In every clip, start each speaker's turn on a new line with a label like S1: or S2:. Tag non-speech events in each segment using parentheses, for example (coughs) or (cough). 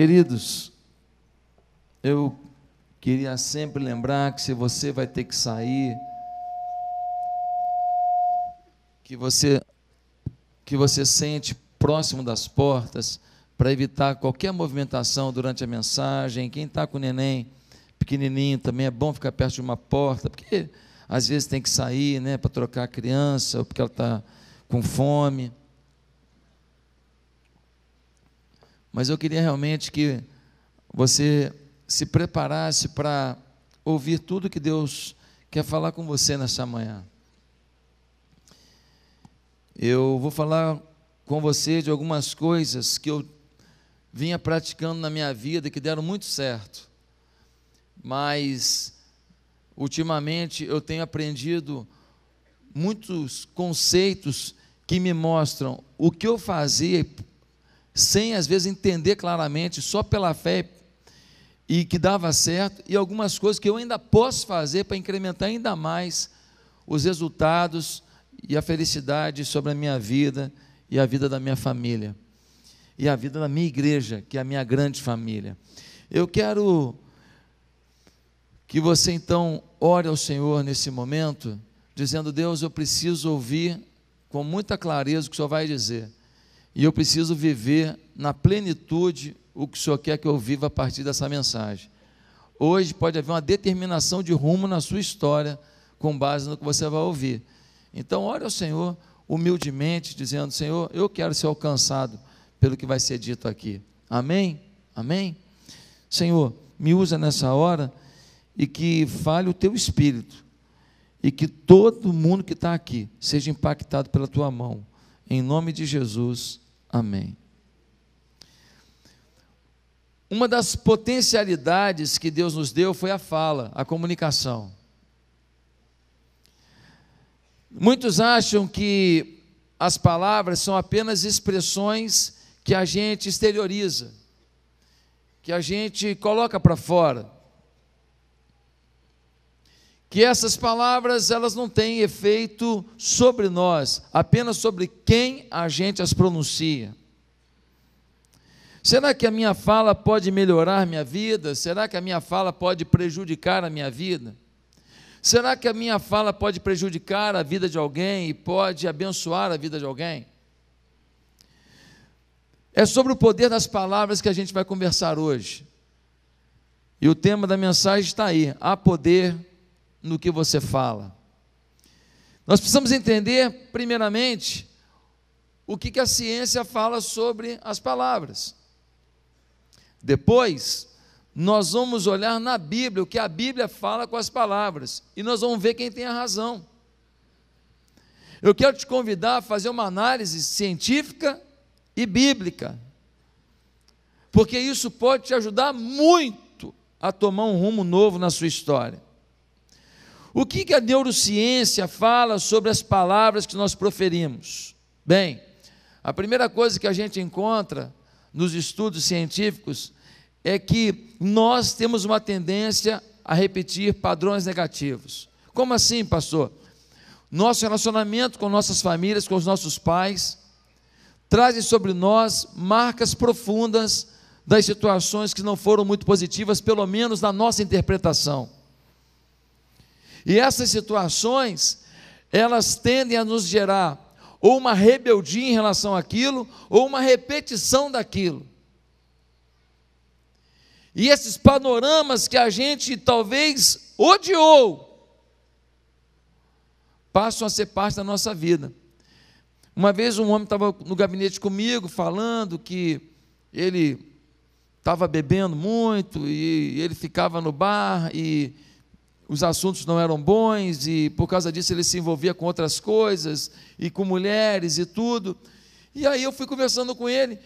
S1: Queridos, eu queria sempre lembrar que se você vai ter que sair, que você que você sente próximo das portas para evitar qualquer movimentação durante a mensagem. Quem está com o neném pequenininho também é bom ficar perto de uma porta, porque às vezes tem que sair, né, para trocar a criança ou porque ela está com fome. Mas eu queria realmente que você se preparasse para ouvir tudo que Deus quer falar com você nessa manhã. Eu vou falar com você de algumas coisas que eu vinha praticando na minha vida que deram muito certo. Mas ultimamente eu tenho aprendido muitos conceitos que me mostram o que eu fazia sem às vezes entender claramente, só pela fé e que dava certo, e algumas coisas que eu ainda posso fazer para incrementar ainda mais os resultados e a felicidade sobre a minha vida e a vida da minha família e a vida da minha igreja, que é a minha grande família. Eu quero que você então ore ao Senhor nesse momento, dizendo: Deus, eu preciso ouvir com muita clareza o que o Senhor vai dizer, e eu preciso viver na plenitude o que o Senhor quer que eu viva a partir dessa mensagem. Hoje pode haver uma determinação de rumo na sua história com base no que você vai ouvir. Então, ore ao Senhor humildemente, dizendo: Senhor, eu quero ser alcançado pelo que vai ser dito aqui. Amém? Amém? Senhor, me usa nessa hora e que fale o teu espírito e que todo mundo que está aqui seja impactado pela tua mão. Em nome de Jesus. Amém. Uma das potencialidades que Deus nos deu foi a fala, a comunicação. Muitos acham que as palavras são apenas expressões que a gente exterioriza, que a gente coloca para fora. Que essas palavras elas não têm efeito sobre nós, apenas sobre quem a gente as pronuncia. Será que a minha fala pode melhorar minha vida? Será que a minha fala pode prejudicar a minha vida? Será que a minha fala pode prejudicar a vida de alguém e pode abençoar a vida de alguém? É sobre o poder das palavras que a gente vai conversar hoje. E o tema da mensagem está aí: há poder no que você fala. Nós precisamos entender, primeiramente, o que, que a ciência fala sobre as palavras. Depois, nós vamos olhar na Bíblia o que a Bíblia fala com as palavras e nós vamos ver quem tem a razão. Eu quero te convidar a fazer uma análise científica e bíblica, porque isso pode te ajudar muito a tomar um rumo novo na sua história. O que, a neurociência fala sobre as palavras que nós proferimos? Bem, a primeira coisa que a gente encontra nos estudos científicos é que nós temos uma tendência a repetir padrões negativos. Como assim, pastor? Nosso relacionamento com nossas famílias, com os nossos pais, trazem sobre nós marcas profundas das situações que não foram muito positivas, pelo menos na nossa interpretação. E essas situações, elas tendem a nos gerar ou uma rebeldia em relação àquilo, ou uma repetição daquilo. E esses panoramas que a gente talvez odiou, passam a ser parte da nossa vida. Uma vez um homem estava no gabinete comigo falando que ele estava bebendo muito e ele ficava no bar e os assuntos não eram bons e por causa disso ele se envolvia com outras coisas e com mulheres e tudo. E aí eu fui conversando com ele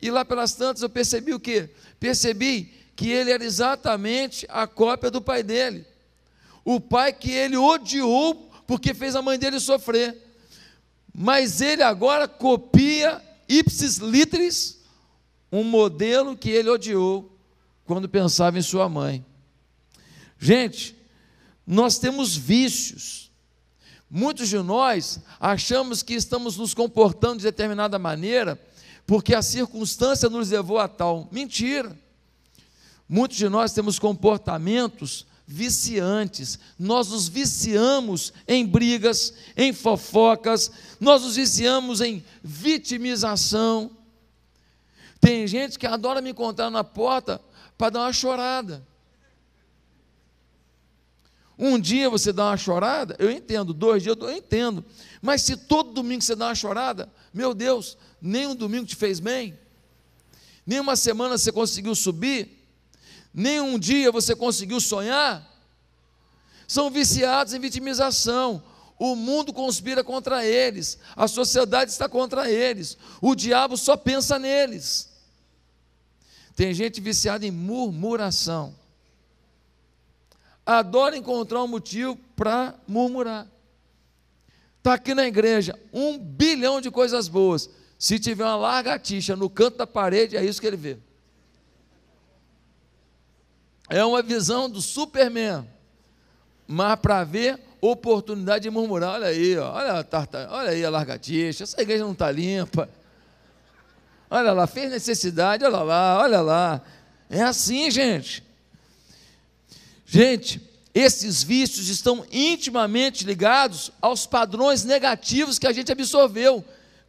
S1: e lá pelas tantas eu percebi o quê? Percebi que ele era exatamente a cópia do pai dele. O pai que ele odiou porque fez a mãe dele sofrer. Mas ele agora copia ipsis literis um modelo que ele odiou quando pensava em sua mãe. Gente, nós temos vícios. Muitos de nós achamos que estamos nos comportando de determinada maneira porque a circunstância nos levou a tal. Mentira. Muitos de nós temos comportamentos viciantes. Nós nos viciamos em brigas, em fofocas, nós nos viciamos em vitimização. Tem gente que adora me encontrar na porta para dar uma chorada. Um dia você dá uma chorada, eu entendo, dois dias eu entendo. Mas se todo domingo você dá uma chorada, meu Deus, nem um domingo te fez bem, nem uma semana você conseguiu subir, nem um dia você conseguiu sonhar, são viciados em vitimização. O mundo conspira contra eles, a sociedade está contra eles, o diabo só pensa neles. Tem gente viciada em murmuração adora encontrar um motivo para murmurar. Está aqui na igreja, um bilhão de coisas boas. Se tiver uma largatixa no canto da parede, é isso que ele vê. É uma visão do Superman. Mas para ver oportunidade de murmurar, olha aí, olha, a tarta, olha aí a largatixa, essa igreja não está limpa. Olha lá, fez necessidade, olha lá, olha lá. É assim, gente. Gente, esses vícios estão intimamente ligados aos padrões negativos que a gente absorveu,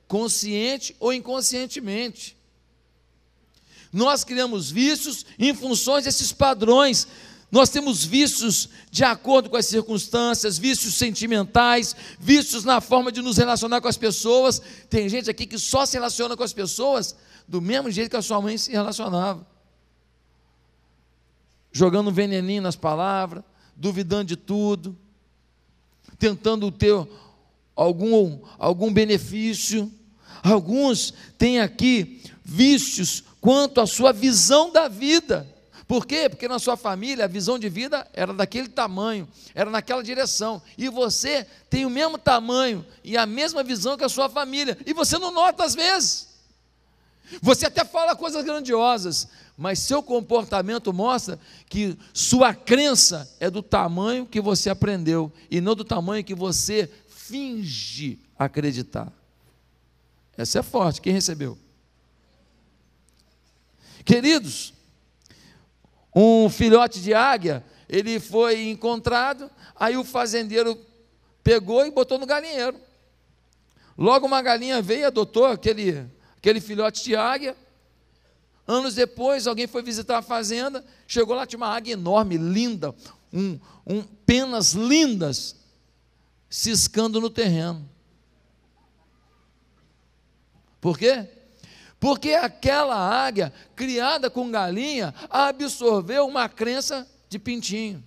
S1: consciente ou inconscientemente. Nós criamos vícios em funções desses padrões. Nós temos vícios de acordo com as circunstâncias, vícios sentimentais, vícios na forma de nos relacionar com as pessoas. Tem gente aqui que só se relaciona com as pessoas do mesmo jeito que a sua mãe se relacionava jogando veneninho nas palavras, duvidando de tudo, tentando ter algum, algum benefício. Alguns têm aqui vícios quanto à sua visão da vida. Por quê? Porque na sua família a visão de vida era daquele tamanho, era naquela direção. E você tem o mesmo tamanho e a mesma visão que a sua família. E você não nota às vezes. Você até fala coisas grandiosas, mas seu comportamento mostra que sua crença é do tamanho que você aprendeu e não do tamanho que você finge acreditar. Essa é forte, quem recebeu? Queridos, um filhote de águia, ele foi encontrado, aí o fazendeiro pegou e botou no galinheiro. Logo uma galinha veio e adotou aquele, aquele filhote de águia, Anos depois, alguém foi visitar a fazenda, chegou lá, tinha uma águia enorme, linda, um, um, penas lindas, ciscando no terreno. Por quê? Porque aquela águia, criada com galinha, absorveu uma crença de pintinho.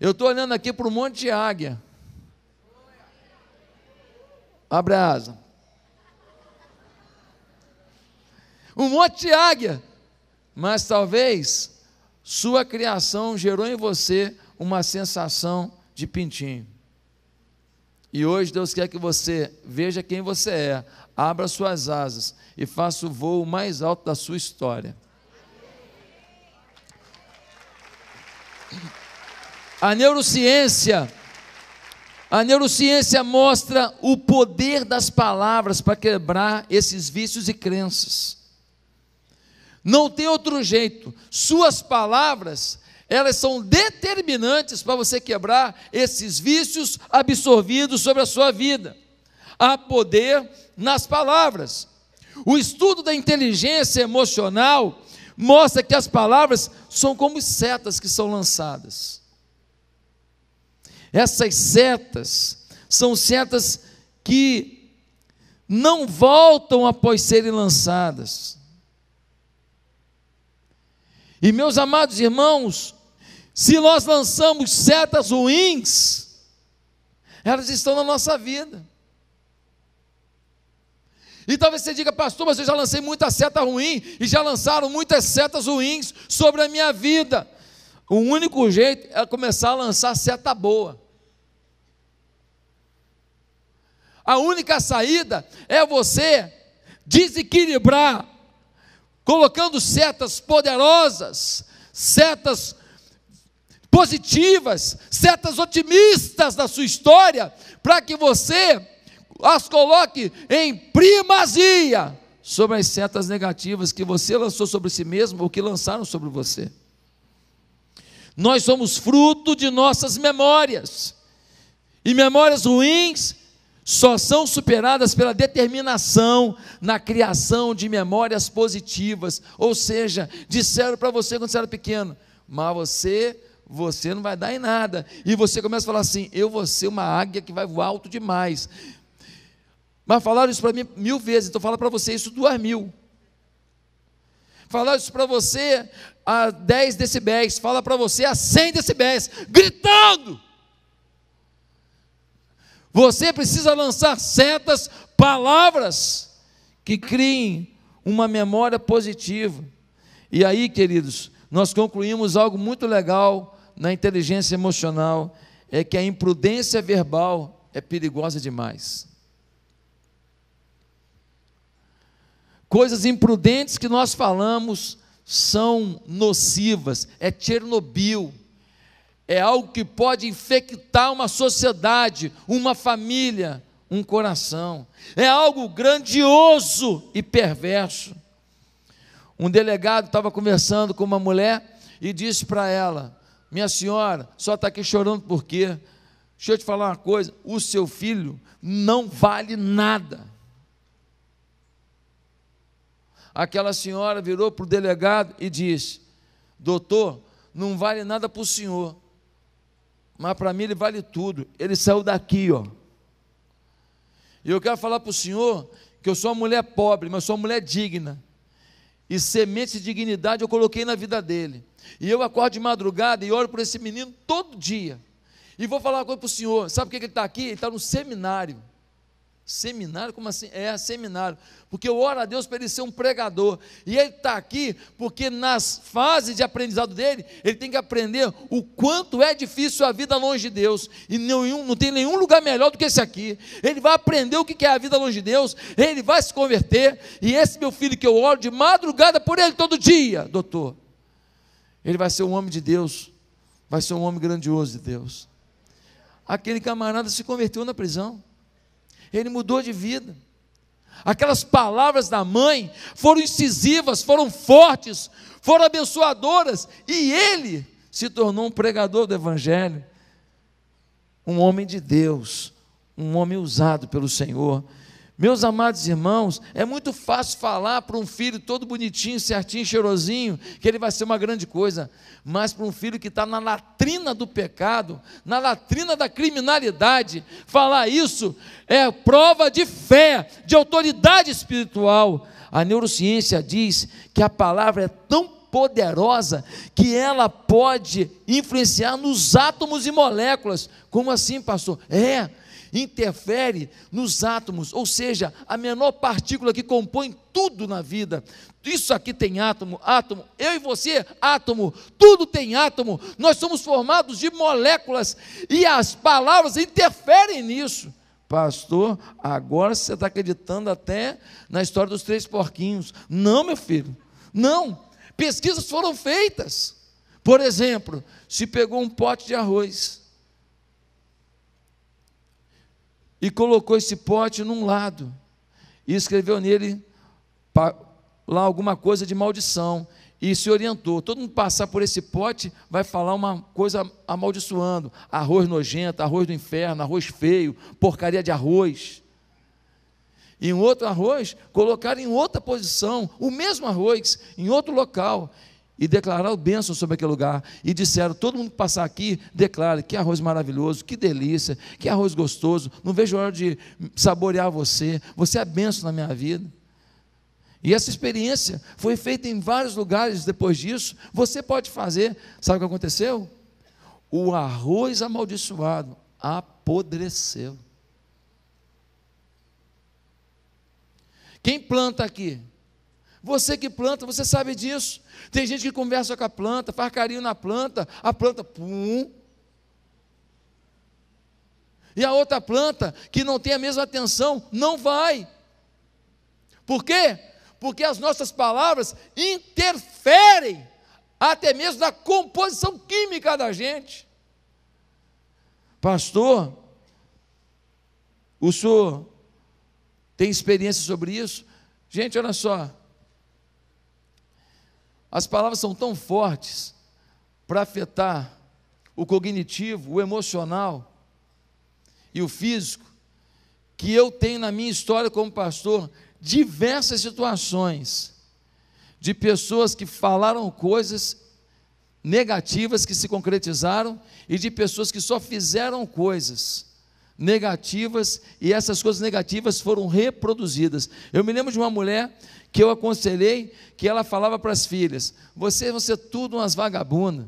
S1: Eu estou olhando aqui para um monte de águia. Abre a asa. Um monte de águia, mas talvez sua criação gerou em você uma sensação de pintinho. E hoje Deus quer que você veja quem você é, abra suas asas e faça o voo mais alto da sua história. A neurociência, a neurociência mostra o poder das palavras para quebrar esses vícios e crenças. Não tem outro jeito. Suas palavras, elas são determinantes para você quebrar esses vícios absorvidos sobre a sua vida. Há poder nas palavras. O estudo da inteligência emocional mostra que as palavras são como setas que são lançadas. Essas setas são setas que não voltam após serem lançadas. E meus amados irmãos, se nós lançamos setas ruins, elas estão na nossa vida. E talvez você diga, pastor, mas eu já lancei muita seta ruim e já lançaram muitas setas ruins sobre a minha vida. O único jeito é começar a lançar seta boa. A única saída é você desequilibrar colocando setas poderosas, setas positivas, setas otimistas na sua história, para que você as coloque em primazia sobre as setas negativas que você lançou sobre si mesmo ou que lançaram sobre você. Nós somos fruto de nossas memórias. E memórias ruins só são superadas pela determinação na criação de memórias positivas. Ou seja, disseram para você quando você era pequeno, mas você, você não vai dar em nada. E você começa a falar assim: eu vou ser uma águia que vai voar alto demais. Mas falaram isso para mim mil vezes, então fala para você isso duas mil. Falaram isso para você a 10 decibéis, fala para você a 100 decibéis, gritando. Você precisa lançar certas palavras que criem uma memória positiva. E aí, queridos, nós concluímos algo muito legal na inteligência emocional, é que a imprudência verbal é perigosa demais. Coisas imprudentes que nós falamos são nocivas, é Chernobyl, é algo que pode infectar uma sociedade, uma família, um coração, é algo grandioso e perverso. Um delegado estava conversando com uma mulher e disse para ela: Minha senhora, só está aqui chorando por quê? Deixa eu te falar uma coisa: o seu filho não vale nada. Aquela senhora virou para o delegado e disse: Doutor, não vale nada para o senhor, mas para mim ele vale tudo. Ele saiu daqui, ó. E eu quero falar para o senhor que eu sou uma mulher pobre, mas sou uma mulher digna. E semente de dignidade eu coloquei na vida dele. E eu acordo de madrugada e oro por esse menino todo dia. E vou falar uma coisa para o senhor: sabe por que ele está aqui? Ele está no seminário. Seminário? Como assim? É, seminário. Porque eu oro a Deus para ele ser um pregador. E ele está aqui porque nas fases de aprendizado dele, ele tem que aprender o quanto é difícil a vida longe de Deus. E nenhum, não tem nenhum lugar melhor do que esse aqui. Ele vai aprender o que é a vida longe de Deus, ele vai se converter. E esse meu filho que eu oro de madrugada por ele todo dia, doutor. Ele vai ser um homem de Deus. Vai ser um homem grandioso de Deus. Aquele camarada se converteu na prisão ele mudou de vida. Aquelas palavras da mãe foram incisivas, foram fortes, foram abençoadoras, e ele se tornou um pregador do Evangelho, um homem de Deus, um homem usado pelo Senhor. Meus amados irmãos, é muito fácil falar para um filho todo bonitinho, certinho, cheirosinho, que ele vai ser uma grande coisa, mas para um filho que está na latrina do pecado, na latrina da criminalidade, falar isso é prova de fé, de autoridade espiritual. A neurociência diz que a palavra é tão poderosa que ela pode influenciar nos átomos e moléculas. Como assim, pastor? É interfere nos átomos, ou seja, a menor partícula que compõe tudo na vida. Isso aqui tem átomo, átomo, eu e você, átomo, tudo tem átomo. Nós somos formados de moléculas e as palavras interferem nisso. Pastor, agora você está acreditando até na história dos três porquinhos. Não, meu filho, não. Pesquisas foram feitas. Por exemplo, se pegou um pote de arroz e colocou esse pote num lado e escreveu nele lá alguma coisa de maldição e se orientou. Todo mundo passar por esse pote vai falar uma coisa amaldiçoando: arroz nojento, arroz do inferno, arroz feio, porcaria de arroz. E um outro arroz colocaram em outra posição, o mesmo arroz, em outro local e declararam bênção sobre aquele lugar. E disseram: todo mundo que passar aqui, declare que arroz maravilhoso, que delícia, que arroz gostoso. Não vejo hora de saborear você. Você é bênção na minha vida. E essa experiência foi feita em vários lugares depois disso. Você pode fazer. Sabe o que aconteceu? O arroz amaldiçoado apodreceu. Quem planta aqui? Você que planta, você sabe disso. Tem gente que conversa com a planta, faz carinho na planta, a planta, pum. E a outra planta, que não tem a mesma atenção, não vai. Por quê? Porque as nossas palavras interferem até mesmo na composição química da gente. Pastor, o senhor tem experiência sobre isso. Gente, olha só. As palavras são tão fortes para afetar o cognitivo, o emocional e o físico, que eu tenho na minha história como pastor diversas situações de pessoas que falaram coisas negativas que se concretizaram e de pessoas que só fizeram coisas negativas e essas coisas negativas foram reproduzidas. Eu me lembro de uma mulher que eu aconselhei que ela falava para as filhas: "Vocês vão ser tudo umas vagabundas".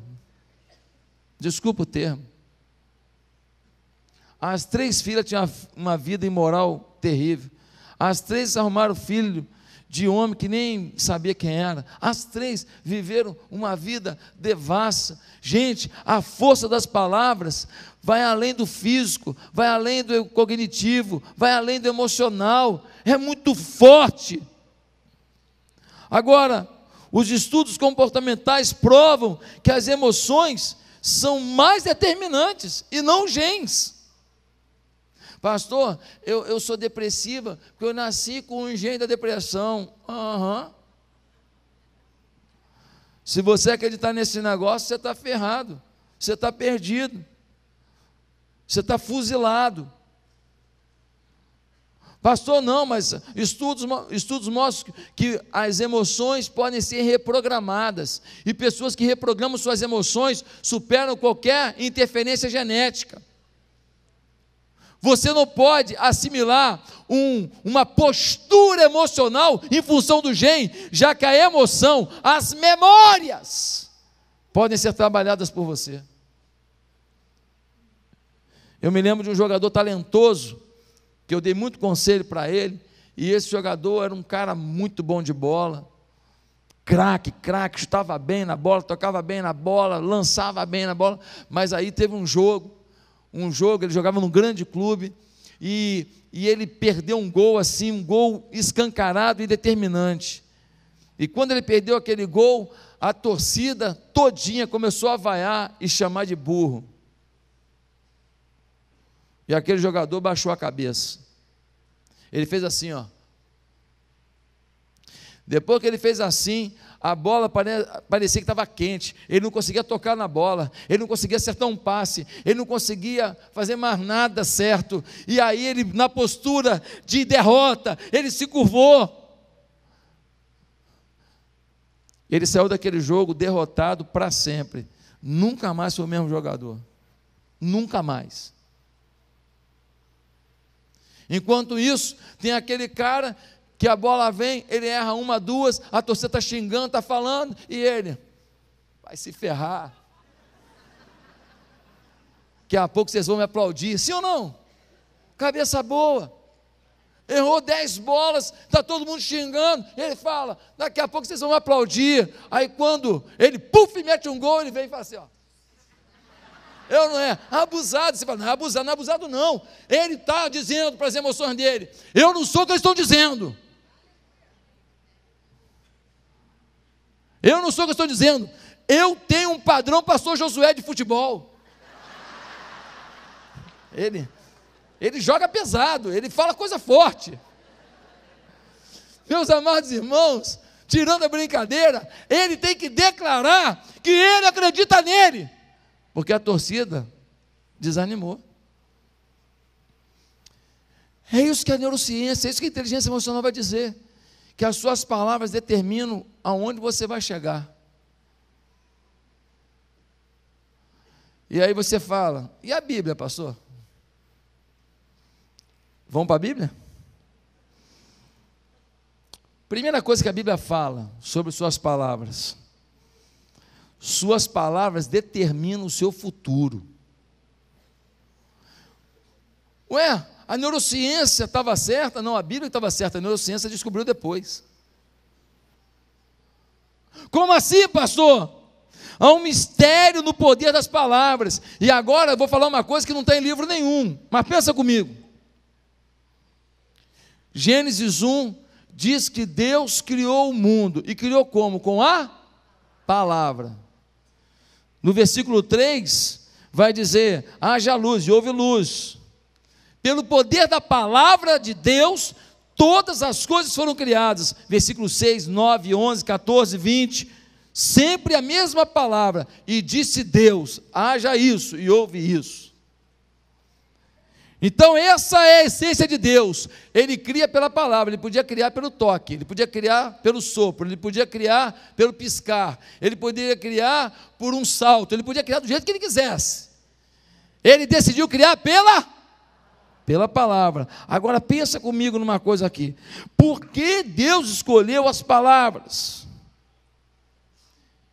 S1: Desculpa o termo. As três filhas tinham uma vida imoral terrível. As três arrumaram filho de homem que nem sabia quem era. As três viveram uma vida devassa. Gente, a força das palavras vai além do físico, vai além do cognitivo, vai além do emocional. É muito forte. Agora, os estudos comportamentais provam que as emoções são mais determinantes e não genes. Pastor, eu, eu sou depressiva porque eu nasci com um gene da depressão. Uhum. Se você acreditar nesse negócio, você está ferrado, você está perdido, você está fuzilado. Pastor, não, mas estudos, estudos mostram que as emoções podem ser reprogramadas, e pessoas que reprogramam suas emoções superam qualquer interferência genética. Você não pode assimilar um, uma postura emocional em função do gene, já que a emoção, as memórias, podem ser trabalhadas por você. Eu me lembro de um jogador talentoso, que eu dei muito conselho para ele, e esse jogador era um cara muito bom de bola, craque, craque, chutava bem na bola, tocava bem na bola, lançava bem na bola, mas aí teve um jogo um jogo, ele jogava num grande clube, e, e ele perdeu um gol assim, um gol escancarado e determinante. E quando ele perdeu aquele gol, a torcida todinha começou a vaiar e chamar de burro. E aquele jogador baixou a cabeça. Ele fez assim, ó. Depois que ele fez assim, a bola parecia que estava quente, ele não conseguia tocar na bola, ele não conseguia acertar um passe, ele não conseguia fazer mais nada certo. E aí ele, na postura de derrota, ele se curvou. Ele saiu daquele jogo derrotado para sempre. Nunca mais foi o mesmo jogador. Nunca mais. Enquanto isso, tem aquele cara que a bola vem, ele erra uma, duas, a torcida está xingando, está falando, e ele vai se ferrar. Daqui a pouco vocês vão me aplaudir, sim ou não? Cabeça boa. Errou dez bolas, está todo mundo xingando. Ele fala, daqui a pouco vocês vão me aplaudir. Aí quando ele, puf, mete um gol, ele vem e fala assim, ó. Eu não é abusado. Você fala, não é abusado, não é abusado, não. Ele está dizendo para as emoções dele: Eu não sou o que eles estão dizendo. Eu não sou o que estou dizendo. Eu tenho um padrão pastor Josué de futebol. Ele, ele joga pesado, ele fala coisa forte. Meus amados irmãos, tirando a brincadeira, ele tem que declarar que ele acredita nele, porque a torcida desanimou. É isso que a neurociência, é isso que a inteligência emocional vai dizer que as suas palavras determinam aonde você vai chegar. E aí você fala, e a Bíblia, pastor? Vamos para a Bíblia? Primeira coisa que a Bíblia fala sobre suas palavras. Suas palavras determinam o seu futuro. Ué, a neurociência estava certa? Não, a Bíblia estava certa, a neurociência descobriu depois. Como assim, pastor? Há um mistério no poder das palavras. E agora eu vou falar uma coisa que não está em livro nenhum, mas pensa comigo. Gênesis 1 diz que Deus criou o mundo. E criou como? Com a palavra. No versículo 3 vai dizer: haja luz, e houve luz. Pelo poder da palavra de Deus, Todas as coisas foram criadas. Versículos 6, 9, 11, 14, 20. Sempre a mesma palavra. E disse Deus: haja isso, e houve isso. Então, essa é a essência de Deus. Ele cria pela palavra, ele podia criar pelo toque, ele podia criar pelo sopro, ele podia criar pelo piscar, ele poderia criar por um salto, ele podia criar do jeito que ele quisesse. Ele decidiu criar pela pela palavra. Agora pensa comigo numa coisa aqui. Por que Deus escolheu as palavras?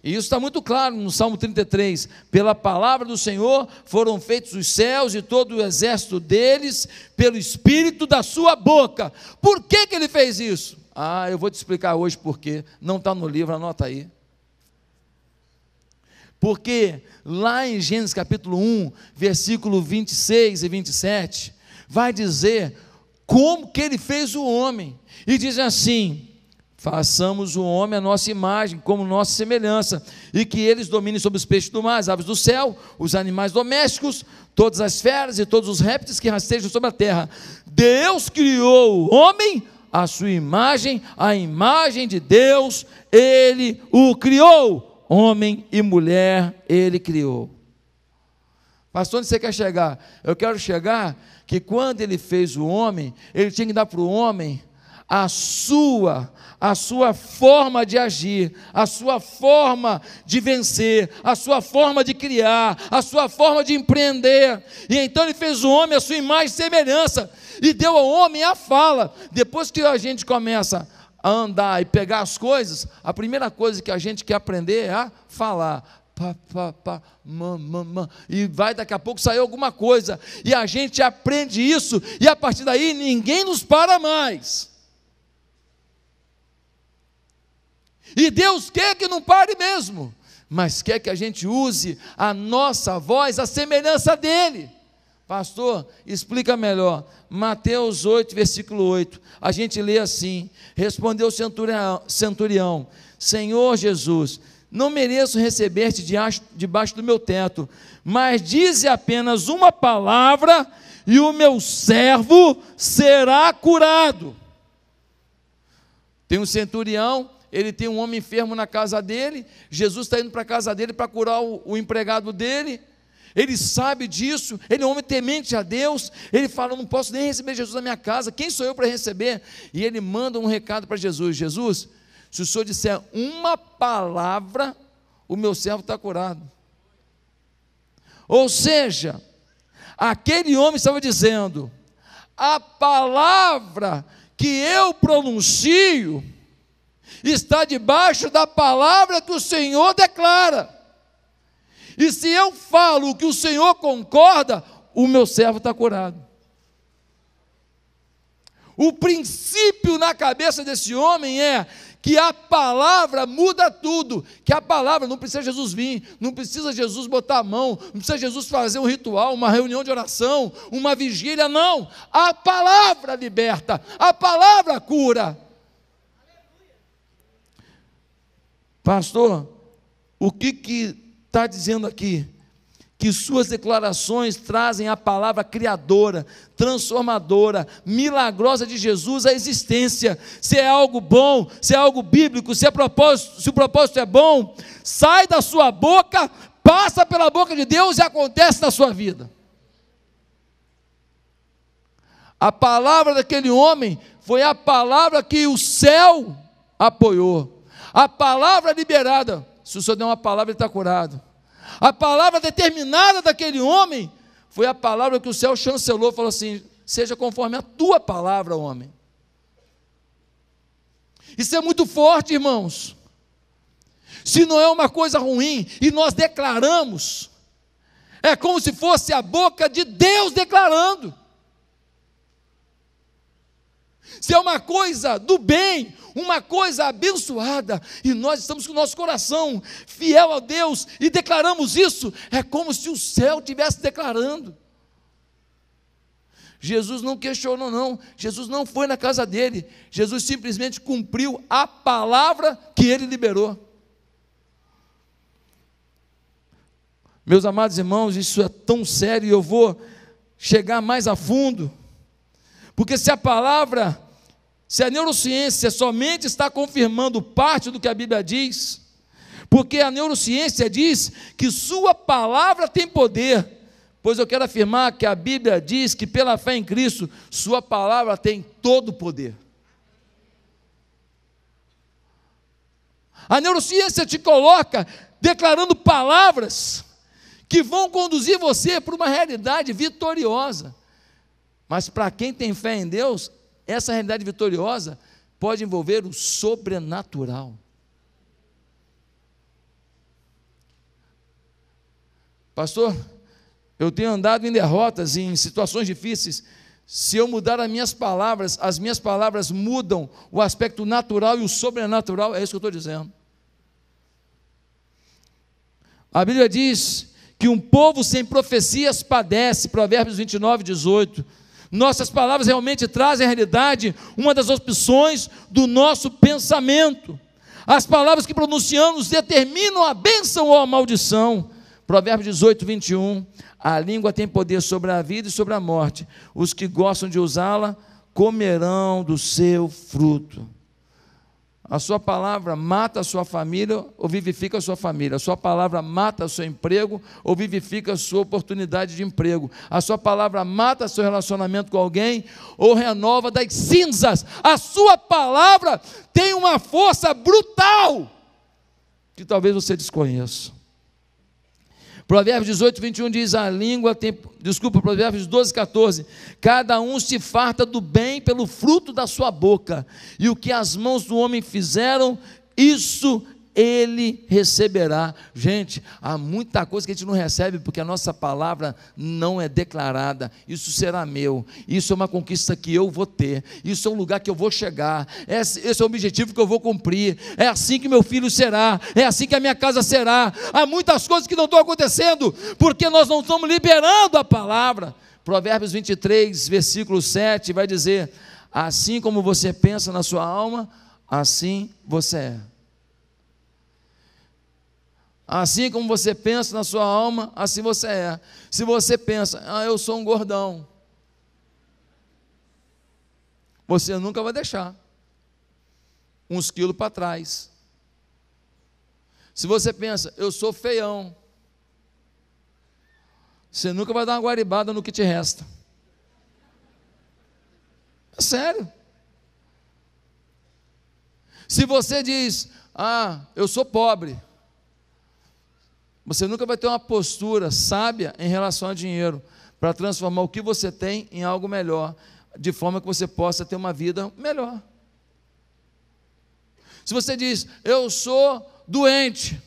S1: E isso está muito claro no Salmo 33. Pela palavra do Senhor foram feitos os céus e todo o exército deles, pelo espírito da sua boca. Por que, que ele fez isso? Ah, eu vou te explicar hoje por quê. Não está no livro, anota aí. Porque lá em Gênesis capítulo 1, versículo 26 e 27, vai dizer como que ele fez o homem. E diz assim: Façamos o homem a nossa imagem, como nossa semelhança, e que eles dominem sobre os peixes do mar, as aves do céu, os animais domésticos, todas as feras e todos os répteis que rastejam sobre a terra. Deus criou o homem à sua imagem, a imagem de Deus, ele o criou. Homem e mulher, ele criou. Pastor, onde você quer chegar? Eu quero chegar que quando ele fez o homem, ele tinha que dar para o homem a sua a sua forma de agir, a sua forma de vencer, a sua forma de criar, a sua forma de empreender. E então ele fez o homem a sua imagem e semelhança e deu ao homem a fala. Depois que a gente começa a andar e pegar as coisas, a primeira coisa que a gente quer aprender é a falar. Pá, pá, pá, e vai daqui a pouco sair alguma coisa, e a gente aprende isso, e a partir daí ninguém nos para mais. E Deus quer que não pare mesmo, mas quer que a gente use a nossa voz, a semelhança dele. Pastor, explica melhor. Mateus 8, versículo 8. A gente lê assim: Respondeu o centurião, centurião Senhor Jesus, não mereço receber-te debaixo do meu teto, mas dize apenas uma palavra e o meu servo será curado. Tem um centurião ele tem um homem enfermo na casa dele, Jesus está indo para a casa dele para curar o, o, empregado dele, ele sabe disso, ele é um homem temente a Deus, ele fala: não posso nem receber Jesus na minha casa, quem sou eu para receber? E ele manda um recado para Jesus: Jesus, se o senhor disser uma palavra, o meu servo está curado. Ou seja, aquele homem estava dizendo: a palavra que eu pronuncio, está debaixo da palavra que o Senhor declara. E se eu falo o que o Senhor concorda, o meu servo está curado. O princípio na cabeça desse homem é que a palavra muda tudo, que a palavra não precisa Jesus vir, não precisa Jesus botar a mão, não precisa Jesus fazer um ritual, uma reunião de oração, uma vigília, não. A palavra liberta, a palavra cura. Pastor, o que está dizendo aqui? Que suas declarações trazem a palavra criadora, transformadora, milagrosa de Jesus à existência. Se é algo bom, se é algo bíblico, se, é propósito, se o propósito é bom, sai da sua boca, passa pela boca de Deus e acontece na sua vida. A palavra daquele homem foi a palavra que o céu apoiou. A palavra liberada, se o Senhor der uma palavra, ele está curado. A palavra determinada daquele homem foi a palavra que o céu chancelou, falou assim: seja conforme a tua palavra, homem. Isso é muito forte, irmãos. Se não é uma coisa ruim e nós declaramos, é como se fosse a boca de Deus declarando. Se é uma coisa do bem, uma coisa abençoada, e nós estamos com o nosso coração fiel a Deus e declaramos isso, é como se o céu estivesse declarando. Jesus não questionou, não. Jesus não foi na casa dele. Jesus simplesmente cumpriu a palavra que ele liberou. Meus amados irmãos, isso é tão sério e eu vou chegar mais a fundo. Porque se a palavra se a neurociência somente está confirmando parte do que a Bíblia diz, porque a neurociência diz que Sua palavra tem poder, pois eu quero afirmar que a Bíblia diz que pela fé em Cristo, Sua palavra tem todo o poder. A neurociência te coloca declarando palavras que vão conduzir você para uma realidade vitoriosa. Mas para quem tem fé em Deus, essa realidade vitoriosa pode envolver o sobrenatural. Pastor, eu tenho andado em derrotas, em situações difíceis. Se eu mudar as minhas palavras, as minhas palavras mudam o aspecto natural e o sobrenatural, é isso que eu estou dizendo. A Bíblia diz que um povo sem profecias padece, Provérbios 29, 18. Nossas palavras realmente trazem à realidade uma das opções do nosso pensamento. As palavras que pronunciamos determinam a bênção ou a maldição. Provérbios 18, 21. A língua tem poder sobre a vida e sobre a morte. Os que gostam de usá-la comerão do seu fruto. A sua palavra mata a sua família ou vivifica a sua família. A sua palavra mata o seu emprego ou vivifica a sua oportunidade de emprego. A sua palavra mata seu relacionamento com alguém ou renova das cinzas. A sua palavra tem uma força brutal que talvez você desconheça. Provérbios 18, 21 diz: A língua tem. Desculpa, Provérbios 12, 14. Cada um se farta do bem pelo fruto da sua boca, e o que as mãos do homem fizeram, isso ele receberá. Gente, há muita coisa que a gente não recebe porque a nossa palavra não é declarada. Isso será meu. Isso é uma conquista que eu vou ter. Isso é um lugar que eu vou chegar. Esse, esse é o objetivo que eu vou cumprir. É assim que meu filho será. É assim que a minha casa será. Há muitas coisas que não estão acontecendo porque nós não estamos liberando a palavra. Provérbios 23, versículo 7 vai dizer: Assim como você pensa na sua alma, assim você é. Assim como você pensa na sua alma, assim você é. Se você pensa, ah, eu sou um gordão, você nunca vai deixar uns quilos para trás. Se você pensa, eu sou feião, você nunca vai dar uma guaribada no que te resta. É sério. Se você diz, ah, eu sou pobre, você nunca vai ter uma postura sábia em relação a dinheiro para transformar o que você tem em algo melhor, de forma que você possa ter uma vida melhor. Se você diz, eu sou doente,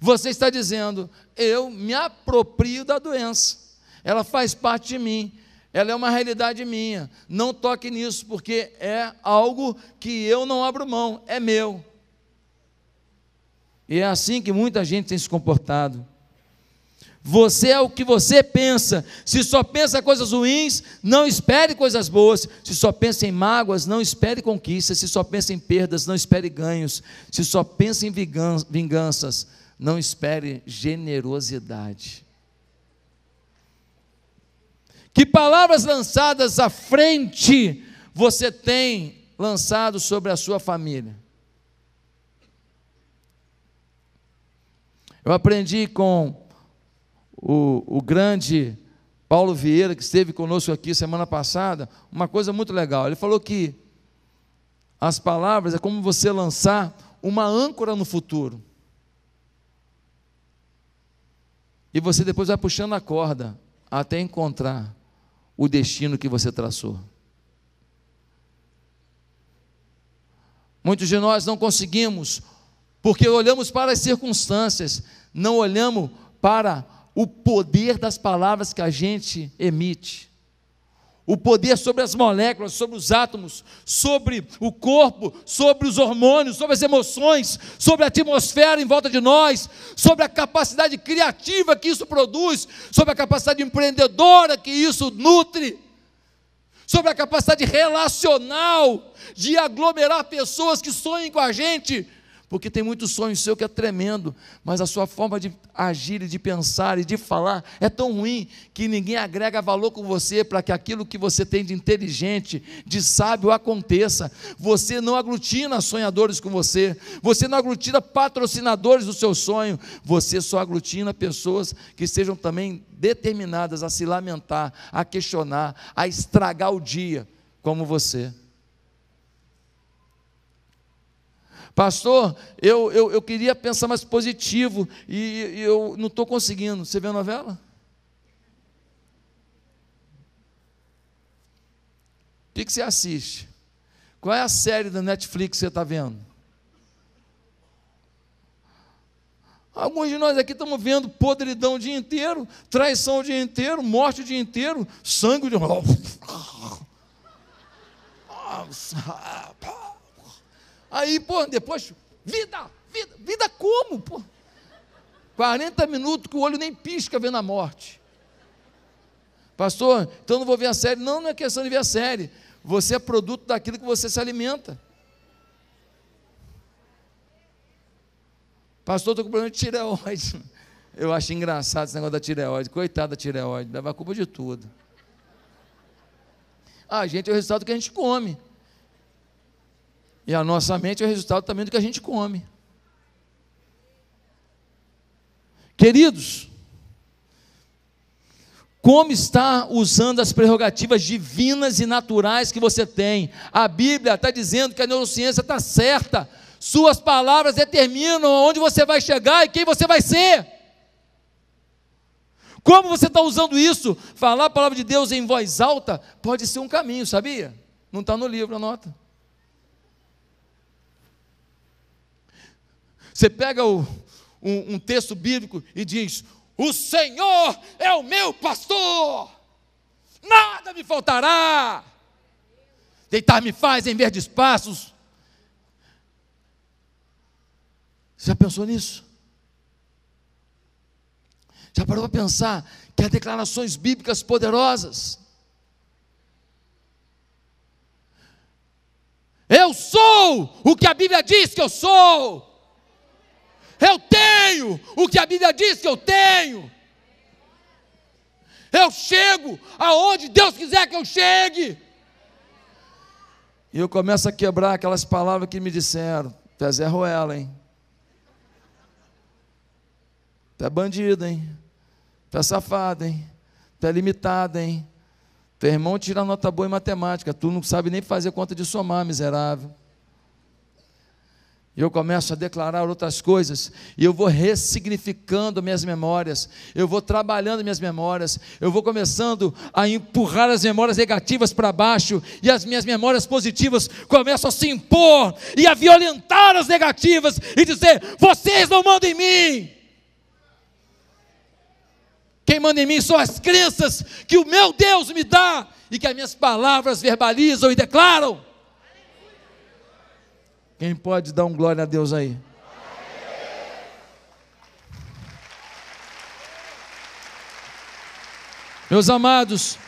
S1: você está dizendo, eu me aproprio da doença, ela faz parte de mim, ela é uma realidade minha, não toque nisso, porque é algo que eu não abro mão, é meu. E é assim que muita gente tem se comportado. Você é o que você pensa. Se só pensa coisas ruins, não espere coisas boas. Se só pensa em mágoas, não espere conquistas. Se só pensa em perdas, não espere ganhos. Se só pensa em vinganças, não espere generosidade. Que palavras lançadas à frente você tem lançado sobre a sua família? Eu aprendi com o, o grande Paulo Vieira, que esteve conosco aqui semana passada, uma coisa muito legal. Ele falou que as palavras é como você lançar uma âncora no futuro. E você depois vai puxando a corda até encontrar o destino que você traçou. Muitos de nós não conseguimos porque olhamos para as circunstâncias, não olhamos para o poder das palavras que a gente emite. O poder sobre as moléculas, sobre os átomos, sobre o corpo, sobre os hormônios, sobre as emoções, sobre a atmosfera em volta de nós, sobre a capacidade criativa que isso produz, sobre a capacidade empreendedora que isso nutre, sobre a capacidade relacional de aglomerar pessoas que sonhem com a gente, porque tem muito sonho seu que é tremendo, mas a sua forma de agir e de pensar e de falar é tão ruim que ninguém agrega valor com você para que aquilo que você tem de inteligente, de sábio aconteça. Você não aglutina sonhadores com você, você não aglutina patrocinadores do seu sonho, você só aglutina pessoas que sejam também determinadas a se lamentar, a questionar, a estragar o dia, como você. Pastor, eu, eu, eu queria pensar mais positivo e, e eu não estou conseguindo. Você vê a novela? O que, que você assiste? Qual é a série da Netflix que você está vendo? Alguns de nós aqui estamos vendo podridão o dia inteiro, traição o dia inteiro, morte o dia inteiro, sangue de. (laughs) Aí, pô, depois, vida, vida, vida como, pô? 40 minutos que o olho nem pisca vendo a morte. Pastor, então não vou ver a série. Não, não é questão de ver a série. Você é produto daquilo que você se alimenta. Pastor, estou com problema de tireoide. Eu acho engraçado esse negócio da tireoide. Coitada da tireoide, leva a culpa de tudo. Ah, gente, é o resultado que a gente come. E a nossa mente é resultado também do que a gente come. Queridos, como está usando as prerrogativas divinas e naturais que você tem? A Bíblia está dizendo que a neurociência está certa. Suas palavras determinam onde você vai chegar e quem você vai ser. Como você está usando isso? Falar a palavra de Deus em voz alta pode ser um caminho, sabia? Não está no livro, anota. Você pega o, um, um texto bíblico e diz: O Senhor é o meu pastor, nada me faltará. Deitar-me faz em verdes passos. Já pensou nisso? Já parou para pensar que há declarações bíblicas poderosas? Eu sou o que a Bíblia diz que eu sou. Eu tenho o que a Bíblia diz que eu tenho. Eu chego aonde Deus quiser que eu chegue. E eu começo a quebrar aquelas palavras que me disseram. Tu Zé Ruela, hein? Tu é bandido, hein? Tu é safado, hein? Tu é limitado, hein? Teu irmão tira nota boa em matemática. Tu não sabe nem fazer conta de somar, miserável. Eu começo a declarar outras coisas, e eu vou ressignificando minhas memórias, eu vou trabalhando minhas memórias, eu vou começando a empurrar as memórias negativas para baixo, e as minhas memórias positivas começam a se impor e a violentar as negativas e dizer: vocês não mandam em mim. Quem manda em mim são as crenças que o meu Deus me dá e que as minhas palavras verbalizam e declaram. Quem pode dar um glória a Deus aí? Meus amados,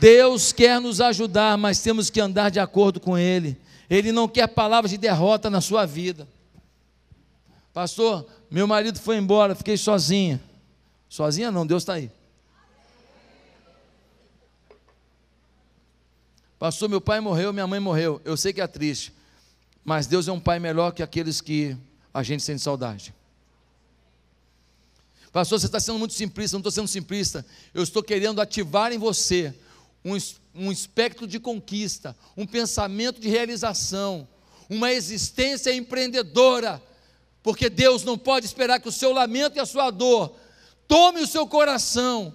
S1: Deus quer nos ajudar, mas temos que andar de acordo com Ele. Ele não quer palavras de derrota na sua vida. Pastor, meu marido foi embora, fiquei sozinha. Sozinha não, Deus está aí. Pastor, meu pai morreu, minha mãe morreu. Eu sei que é triste. Mas Deus é um pai melhor que aqueles que a gente sente saudade. Pastor, você está sendo muito simplista, não estou sendo simplista. Eu estou querendo ativar em você um, um espectro de conquista, um pensamento de realização, uma existência empreendedora, porque Deus não pode esperar que o seu lamento e a sua dor tome o seu coração,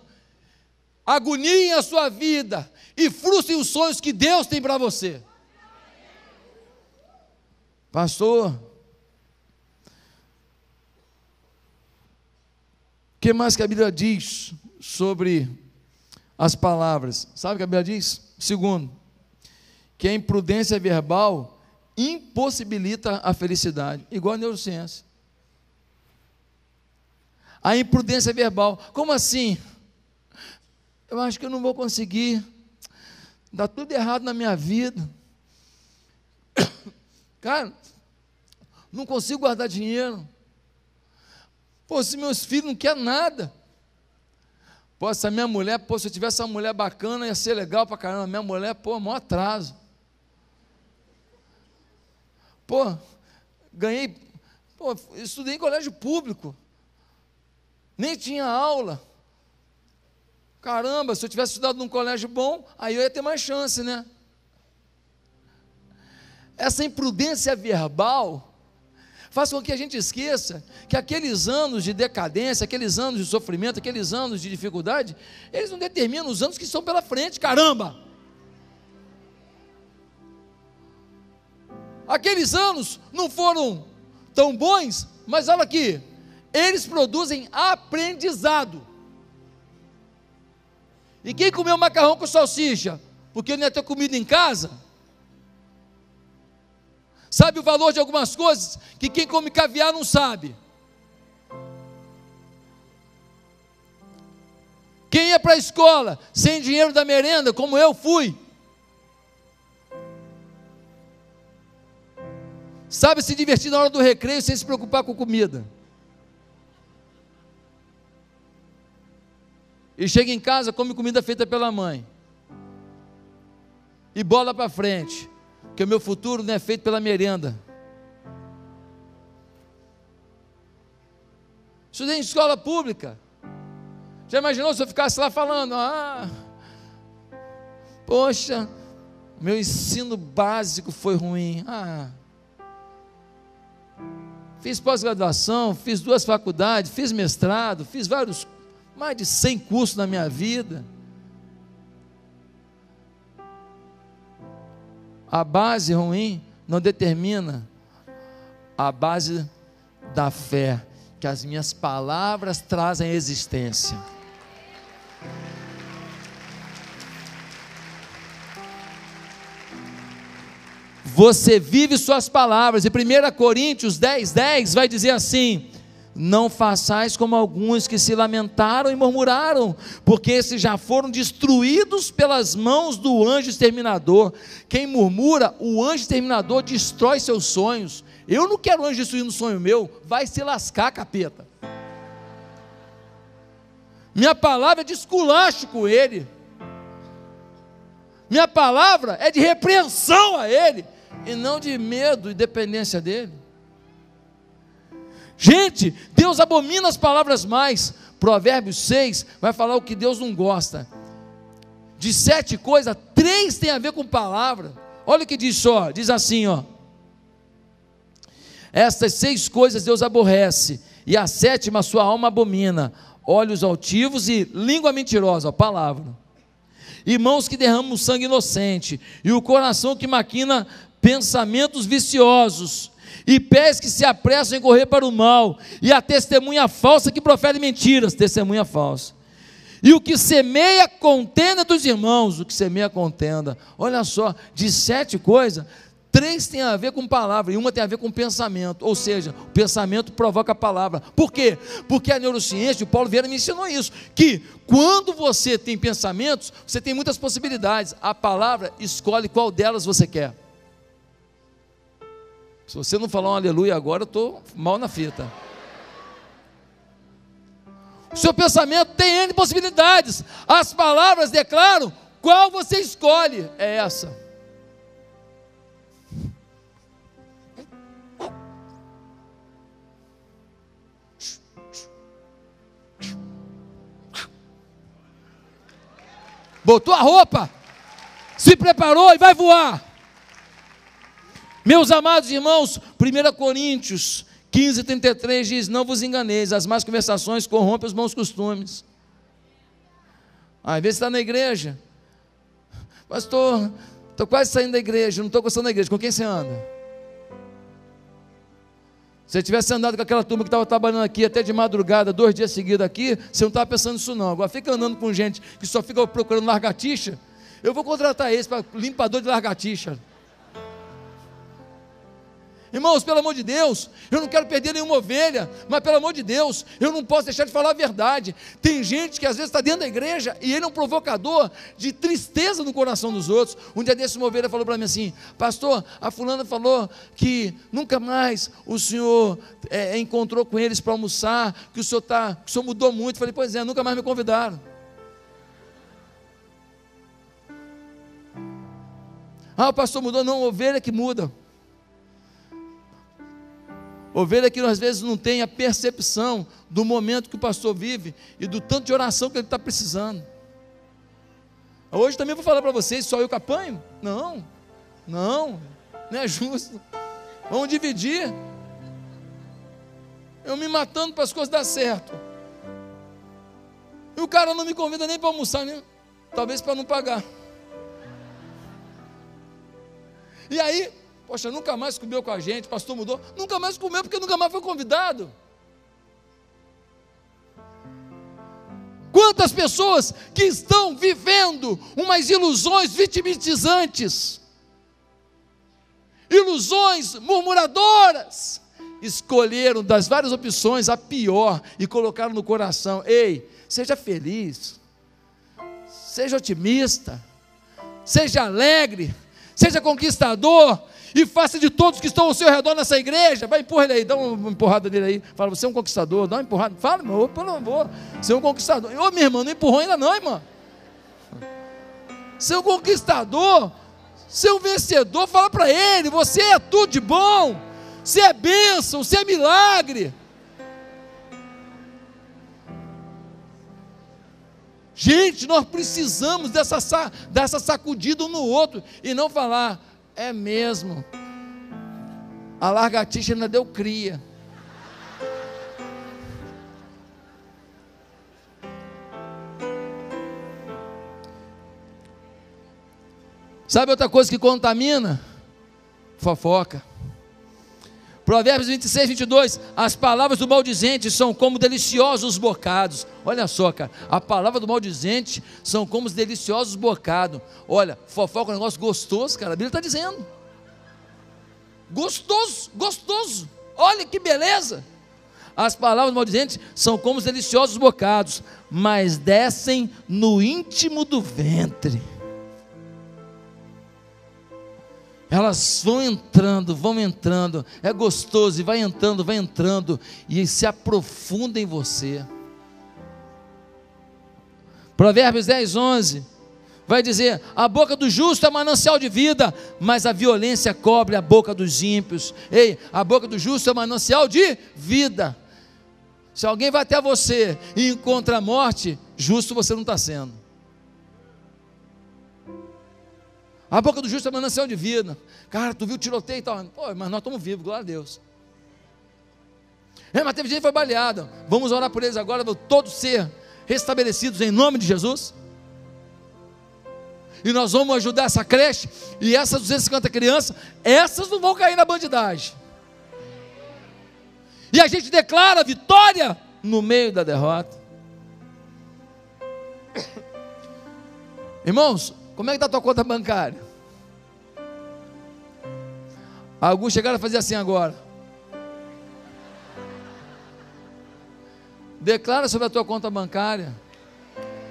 S1: agoniem a sua vida e frustrem os sonhos que Deus tem para você. Pastor, o que mais que a Bíblia diz sobre as palavras? Sabe o que a Bíblia diz? Segundo, que a imprudência verbal impossibilita a felicidade, igual a neurociência. A imprudência verbal, como assim? Eu acho que eu não vou conseguir, dá tudo errado na minha vida. Cara, Não consigo guardar dinheiro. Pô, se meus filhos não querem nada. Pô, essa minha mulher, pô, se eu tivesse uma mulher bacana, ia ser legal pra caramba. Minha mulher, pô, maior atraso. Pô, ganhei, pô, estudei em colégio público. Nem tinha aula. Caramba, se eu tivesse estudado num colégio bom, aí eu ia ter mais chance, né? Essa imprudência verbal faz com que a gente esqueça que aqueles anos de decadência, aqueles anos de sofrimento, aqueles anos de dificuldade, eles não determinam os anos que estão pela frente, caramba! Aqueles anos não foram tão bons, mas olha aqui, eles produzem aprendizado. E quem comeu macarrão com salsicha? Porque não ia ter comida em casa? Sabe o valor de algumas coisas que quem come caviar não sabe? Quem ia para a escola sem dinheiro da merenda, como eu fui, sabe se divertir na hora do recreio sem se preocupar com comida. E chega em casa, come comida feita pela mãe. E bola para frente, porque o meu futuro não é feito pela merenda. Estudei em escola pública. Já imaginou se eu ficasse lá falando, ah, poxa, meu ensino básico foi ruim. Ah, fiz pós-graduação, fiz duas faculdades, fiz mestrado, fiz vários mais de 100 cursos na minha vida. A base ruim não determina a base da fé, que as minhas palavras trazem existência. Você vive suas palavras, e 1 Coríntios 10, 10 vai dizer assim: não façais como alguns que se lamentaram e murmuraram, porque esses já foram destruídos pelas mãos do anjo exterminador. Quem murmura, o anjo exterminador destrói seus sonhos. Eu não quero anjo destruindo sonho meu, vai se lascar, capeta. Minha palavra é de esculacho com ele. Minha palavra é de repreensão a ele, e não de medo e dependência dele. Gente, Deus abomina as palavras mais. Provérbios 6 vai falar o que Deus não gosta. De sete coisas, três tem a ver com palavra. Olha o que diz só, diz assim, ó. Estas seis coisas Deus aborrece, e a sétima sua alma abomina: olhos altivos e língua mentirosa, palavra. E mãos que derramam sangue inocente, e o coração que maquina pensamentos viciosos e pés que se apressam em correr para o mal, e a testemunha falsa que profere mentiras, testemunha falsa. E o que semeia contenda dos irmãos, o que semeia contenda. Olha só, de sete coisas, três tem a ver com palavra e uma tem a ver com pensamento. Ou seja, o pensamento provoca a palavra. Por quê? Porque a neurociência, o Paulo Vieira me ensinou isso, que quando você tem pensamentos, você tem muitas possibilidades. A palavra escolhe qual delas você quer. Se você não falar um aleluia agora, eu estou mal na fita. O seu pensamento tem N possibilidades. As palavras declaram qual você escolhe. É essa. Botou a roupa, se preparou e vai voar. Meus amados irmãos, 1 Coríntios 15, 33 diz: Não vos enganeis, as más conversações corrompem os bons costumes. Às vezes está na igreja, pastor, estou quase saindo da igreja, não estou gostando da igreja, com quem você anda? Se você tivesse andado com aquela turma que estava trabalhando aqui até de madrugada, dois dias seguidos aqui, você não estava pensando nisso não. Agora fica andando com gente que só fica procurando largatixa, eu vou contratar esse para limpador de largatixa. Irmãos, pelo amor de Deus, eu não quero perder nenhuma ovelha, mas pelo amor de Deus, eu não posso deixar de falar a verdade. Tem gente que às vezes está dentro da igreja e ele é um provocador de tristeza no coração dos outros. Um dia desse, uma ovelha falou para mim assim: Pastor, a fulana falou que nunca mais o senhor é, encontrou com eles para almoçar, que o senhor, tá, que o senhor mudou muito. Eu falei: Pois é, nunca mais me convidaram. Ah, o pastor mudou, não, ovelha que muda. Ovelha que às vezes não tem a percepção do momento que o pastor vive e do tanto de oração que ele está precisando. Hoje também vou falar para vocês, só eu que apanho? Não, não, não é justo. Vamos dividir. Eu me matando para as coisas dar certo. E o cara não me convida nem para almoçar, nem, talvez para não pagar. E aí, poxa, nunca mais comeu com a gente, pastor mudou, nunca mais comeu porque nunca mais foi convidado. Quantas pessoas que estão vivendo umas ilusões vitimizantes, ilusões murmuradoras, escolheram das várias opções a pior e colocaram no coração: ei, seja feliz, seja otimista, seja alegre, seja conquistador e faça de todos que estão ao seu redor nessa igreja. Vai, empurra ele aí, dá uma empurrada nele aí. Fala, você é um conquistador, dá uma empurrada. Fala, meu, pelo amor, você é um conquistador. Ô, minha irmã, não empurrou ainda não, irmã. Você é um conquistador, você é um vencedor. Fala para ele, você é tudo de bom. Você é bênção, você é milagre. Gente, nós precisamos dessa, dessa sacudida um no outro e não falar, é mesmo, a largatixa ainda deu cria. Sabe outra coisa que contamina? Fofoca. Provérbios 26, 22. As palavras do maldizente são como deliciosos bocados. Olha só, cara. A palavra do maldizente são como os deliciosos bocados. Olha, fofoca é um negócio gostoso, cara. A Bíblia está dizendo. Gostoso, gostoso. Olha que beleza. As palavras do maldizente são como os deliciosos bocados, mas descem no íntimo do ventre. Elas vão entrando, vão entrando, é gostoso, e vai entrando, vai entrando, e se aprofunda em você. Provérbios 10, 11, vai dizer: A boca do justo é manancial de vida, mas a violência cobre a boca dos ímpios. Ei, a boca do justo é manancial de vida. Se alguém vai até você e encontra a morte, justo você não está sendo. A boca do justo é manancial de vida. Cara, tu viu o tiroteio e tal. Pô, mas nós estamos vivos, glória a Deus. É, mas teve gente que foi baleada. Vamos orar por eles agora, todos ser restabelecidos em nome de Jesus. E nós vamos ajudar essa creche. E essas 250 crianças, essas não vão cair na bandidagem. E a gente declara vitória no meio da derrota. (coughs) Irmãos, como é que está a tua conta bancária? Alguns chegaram a fazer assim agora. Declara sobre a tua conta bancária.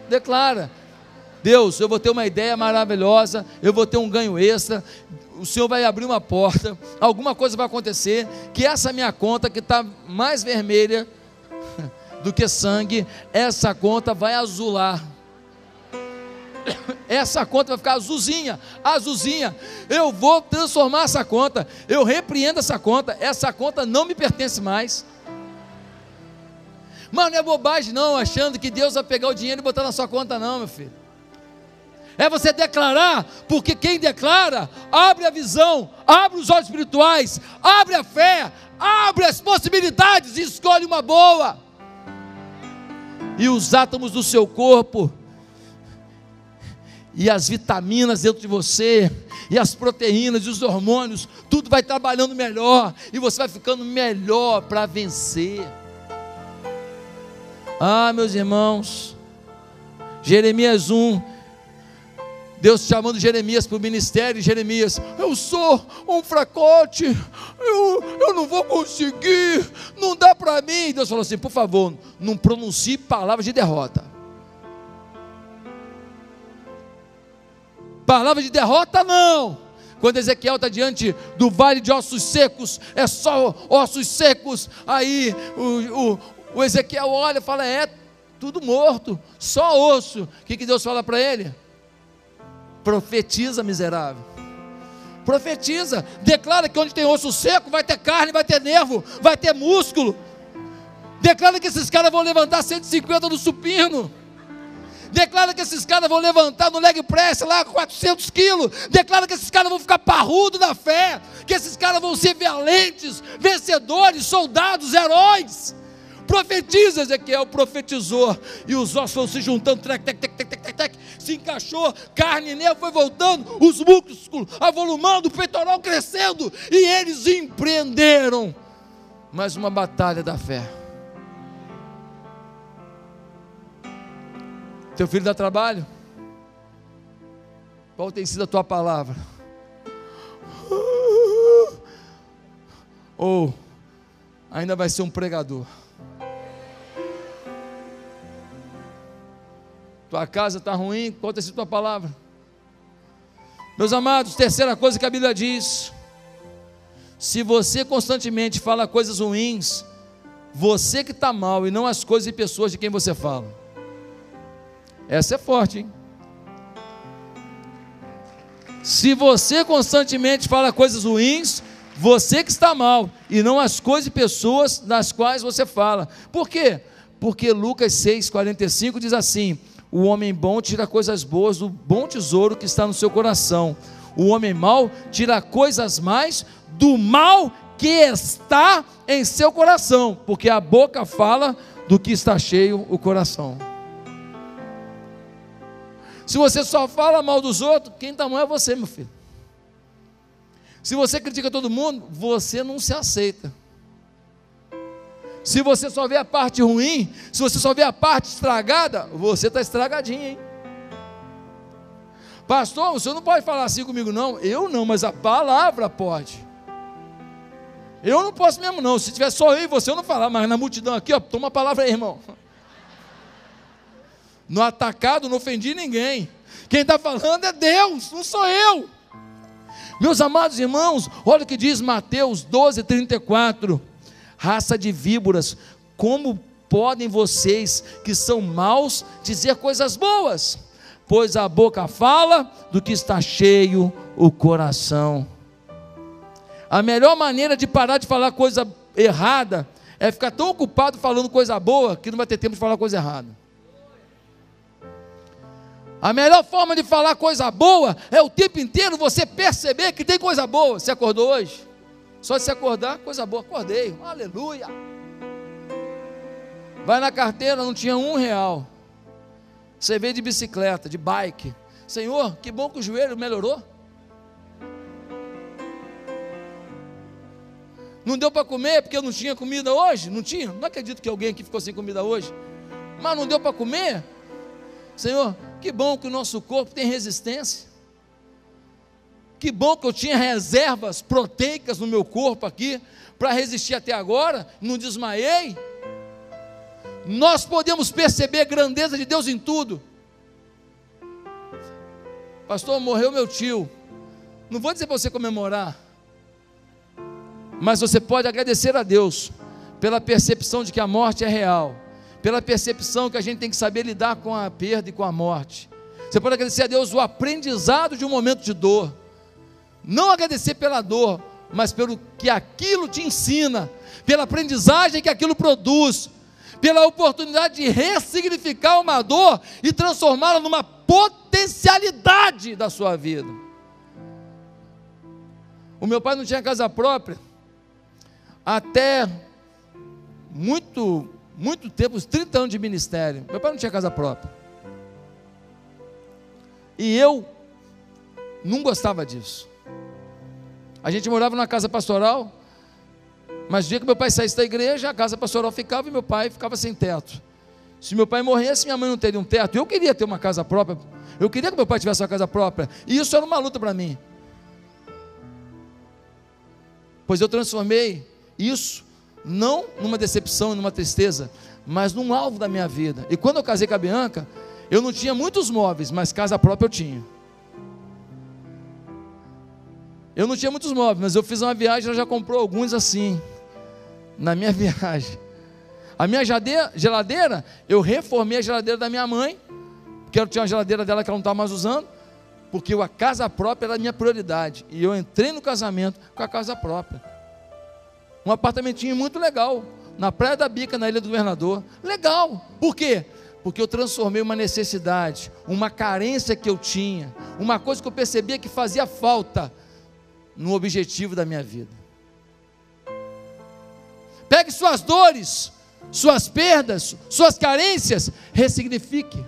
S1: Declara. Deus, eu vou ter uma ideia maravilhosa, eu vou ter um ganho extra, o Senhor vai abrir uma porta, alguma coisa vai acontecer, que essa minha conta que está mais vermelha (laughs) do que sangue, essa conta vai azular (coughs) essa conta vai ficar azulzinha, azulzinha. Eu vou transformar essa conta. Eu repreendo essa conta. Essa conta não me pertence mais. Mano, não é bobagem não, achando que Deus vai pegar o dinheiro e botar na sua conta, não, meu filho. É você declarar, porque quem declara, abre a visão, abre os olhos espirituais, abre a fé, abre as possibilidades e escolhe uma boa. E os átomos do seu corpo e as vitaminas dentro de você, e as proteínas e os hormônios, tudo vai trabalhando melhor, e você vai ficando melhor para vencer. Ah, meus irmãos, Jeremias 1, Deus chamando Jeremias para o ministério, Jeremias, eu sou um fracote, eu, eu não vou conseguir, não dá para mim. Deus falou assim: por favor, não pronuncie palavras de derrota. Palavra de derrota não. Quando Ezequiel está diante do vale de ossos secos, é só ossos secos. Aí o, o, o Ezequiel olha e fala: é tudo morto, só osso. O que, que Deus fala para ele? Profetiza, miserável. Profetiza, declara que onde tem osso seco vai ter carne, vai ter nervo, vai ter músculo. Declara que esses caras vão levantar 150 no supino. Declara que esses caras vão levantar no leg press lá 400 quilos. Declara que esses caras vão ficar parrudo na fé. Que esses caras vão ser valentes, vencedores, soldados, heróis. Profetiza, Ezequiel profetizou. E os ossos vão se juntando, tec, tec, tec, tec, tec, tec, se encaixou, carne nele foi voltando, os músculos avolumando, o peitoral crescendo. E eles empreenderam mais uma batalha da fé. Teu filho dá trabalho? Qual tem sido a tua palavra? Ou ainda vai ser um pregador? Tua casa está ruim, qual tem sido a tua palavra? Meus amados, terceira coisa que a Bíblia diz: se você constantemente fala coisas ruins, você que está mal e não as coisas e pessoas de quem você fala. Essa é forte, hein? Se você constantemente fala coisas ruins, você que está mal, e não as coisas e pessoas das quais você fala. Por quê? Porque Lucas 6,45 diz assim: O homem bom tira coisas boas do bom tesouro que está no seu coração. O homem mau tira coisas mais do mal que está em seu coração, porque a boca fala do que está cheio o coração. Se você só fala mal dos outros, quem está mal é você, meu filho. Se você critica todo mundo, você não se aceita. Se você só vê a parte ruim, se você só vê a parte estragada, você está estragadinho, hein? Pastor, o senhor não pode falar assim comigo, não. Eu não, mas a palavra pode. Eu não posso mesmo, não. Se tiver só eu e você, eu não falar, mas na multidão aqui, ó, toma a palavra aí, irmão. No atacado não ofendi ninguém. Quem está falando é Deus, não sou eu. Meus amados irmãos, olha o que diz Mateus 12, 34. Raça de víboras, como podem vocês que são maus dizer coisas boas? Pois a boca fala do que está cheio o coração. A melhor maneira de parar de falar coisa errada é ficar tão ocupado falando coisa boa que não vai ter tempo de falar coisa errada. A melhor forma de falar coisa boa é o tempo inteiro você perceber que tem coisa boa. Você acordou hoje? Só se acordar, coisa boa. Acordei, aleluia. Vai na carteira, não tinha um real. Você veio de bicicleta, de bike. Senhor, que bom que o joelho melhorou. Não deu para comer porque eu não tinha comida hoje? Não tinha? Não acredito que alguém aqui ficou sem comida hoje. Mas não deu para comer? Senhor, que bom que o nosso corpo tem resistência. Que bom que eu tinha reservas proteicas no meu corpo aqui para resistir até agora, não desmaiei. Nós podemos perceber a grandeza de Deus em tudo. Pastor, morreu meu tio. Não vou dizer para você comemorar, mas você pode agradecer a Deus pela percepção de que a morte é real pela percepção que a gente tem que saber lidar com a perda e com a morte. Você pode agradecer a Deus o aprendizado de um momento de dor. Não agradecer pela dor, mas pelo que aquilo te ensina, pela aprendizagem que aquilo produz, pela oportunidade de ressignificar uma dor e transformá-la numa potencialidade da sua vida. O meu pai não tinha casa própria até muito muito tempo, uns 30 anos de ministério. Meu pai não tinha casa própria. E eu não gostava disso. A gente morava numa casa pastoral, mas o dia que meu pai saísse da igreja, a casa pastoral ficava e meu pai ficava sem teto. Se meu pai morresse, minha mãe não teria um teto. Eu queria ter uma casa própria. Eu queria que meu pai tivesse uma casa própria. E isso era uma luta para mim. Pois eu transformei isso não numa decepção e numa tristeza, mas num alvo da minha vida. E quando eu casei com a Bianca, eu não tinha muitos móveis, mas casa própria eu tinha. Eu não tinha muitos móveis, mas eu fiz uma viagem, ela já comprou alguns assim, na minha (laughs) viagem. A minha geladeira, eu reformei a geladeira da minha mãe, porque eu tinha uma geladeira dela que ela não estava mais usando, porque a casa própria era a minha prioridade. E eu entrei no casamento com a casa própria. Um apartamentinho muito legal, na Praia da Bica, na Ilha do Governador. Legal. Por quê? Porque eu transformei uma necessidade, uma carência que eu tinha, uma coisa que eu percebia que fazia falta, no objetivo da minha vida. Pegue suas dores, suas perdas, suas carências, ressignifique.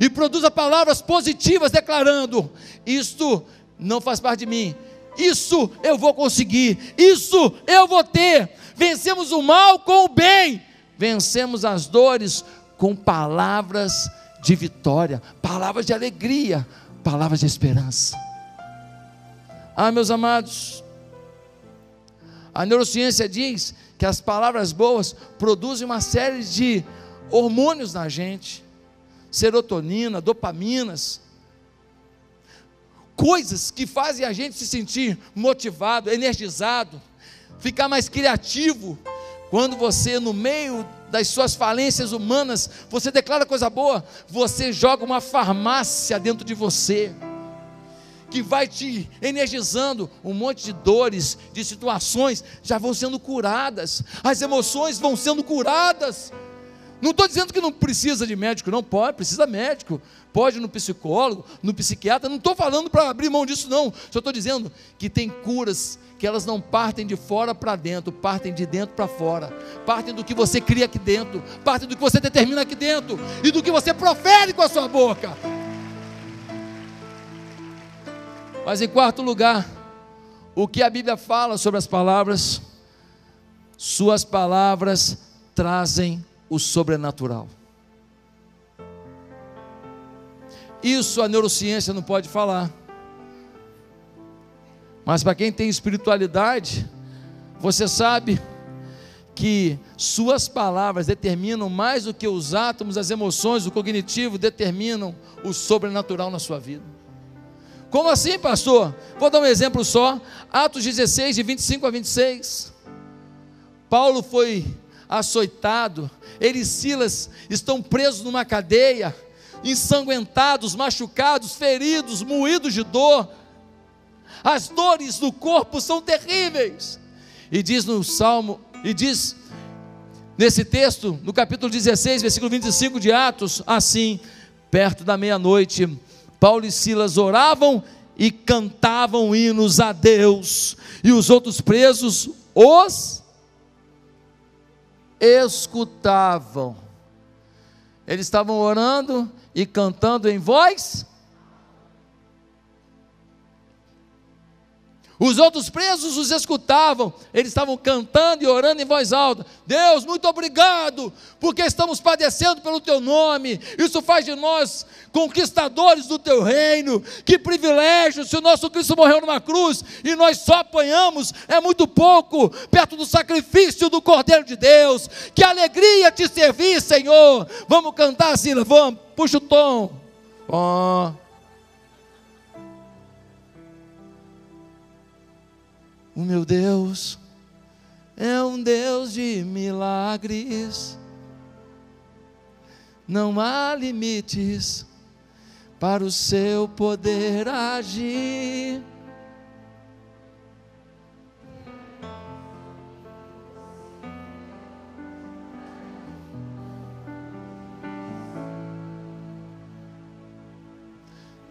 S1: E produza palavras positivas declarando: Isto não faz parte de mim, isso eu vou conseguir, isso eu vou ter. Vencemos o mal com o bem, vencemos as dores com palavras de vitória, palavras de alegria, palavras de esperança. Ah, meus amados, a neurociência diz que as palavras boas produzem uma série de hormônios na gente, serotonina, dopaminas, coisas que fazem a gente se sentir motivado, energizado, ficar mais criativo. Quando você, no meio das suas falências humanas, você declara coisa boa, você joga uma farmácia dentro de você, que vai te energizando, um monte de dores, de situações já vão sendo curadas, as emoções vão sendo curadas. Não estou dizendo que não precisa de médico, não pode, precisa médico, pode no psicólogo, no psiquiatra, não estou falando para abrir mão disso, não. Só estou dizendo que tem curas que elas não partem de fora para dentro, partem de dentro para fora, partem do que você cria aqui dentro, partem do que você determina aqui dentro e do que você profere com a sua boca. Mas em quarto lugar, o que a Bíblia fala sobre as palavras, suas palavras trazem o sobrenatural. Isso a neurociência não pode falar. Mas para quem tem espiritualidade, você sabe que suas palavras determinam mais do que os átomos, as emoções, o cognitivo determinam o sobrenatural na sua vida. Como assim, pastor? Vou dar um exemplo só. Atos 16, de 25 a 26. Paulo foi açoitado, ele e Silas estão presos numa cadeia, ensanguentados, machucados, feridos, moídos de dor. As dores do corpo são terríveis. E diz no Salmo, e diz nesse texto, no capítulo 16, versículo 25 de Atos, assim: perto da meia-noite, Paulo e Silas oravam e cantavam hinos a Deus, e os outros presos os escutavam. Eles estavam orando e cantando em voz Os outros presos os escutavam, eles estavam cantando e orando em voz alta: Deus, muito obrigado, porque estamos padecendo pelo teu nome, isso faz de nós conquistadores do teu reino. Que privilégio, se o nosso Cristo morreu numa cruz e nós só apanhamos, é muito pouco perto do sacrifício do Cordeiro de Deus. Que alegria te servir, Senhor. Vamos cantar, Sila, vamos, puxa o tom. Oh. O meu Deus é um Deus de milagres. Não há limites para o seu poder agir.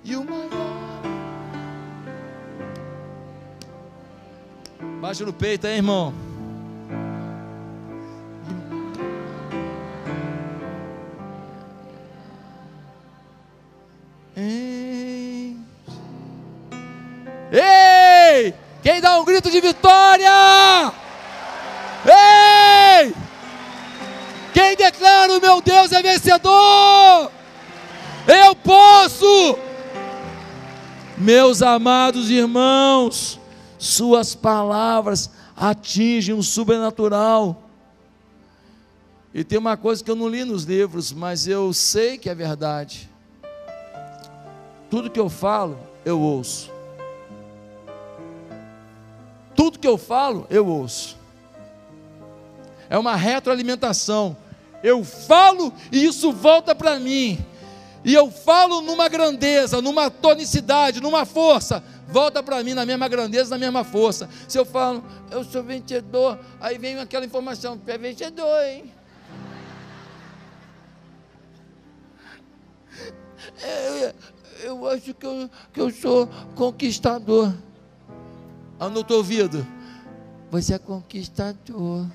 S1: E o maior Baixa no peito, hein, irmão? Ei. Quem dá um grito de vitória? Ei! Quem declara o meu Deus é vencedor? Eu posso! Meus amados irmãos, suas palavras atingem o sobrenatural. E tem uma coisa que eu não li nos livros, mas eu sei que é verdade. Tudo que eu falo, eu ouço. Tudo que eu falo, eu ouço. É uma retroalimentação. Eu falo e isso volta para mim. E eu falo numa grandeza, numa tonicidade, numa força. Volta para mim na mesma grandeza, na mesma força. Se eu falo, eu sou vencedor, aí vem aquela informação, é vencedor, hein? Eu, eu acho que eu, que eu sou conquistador. Anotou ouvido? Você é conquistador.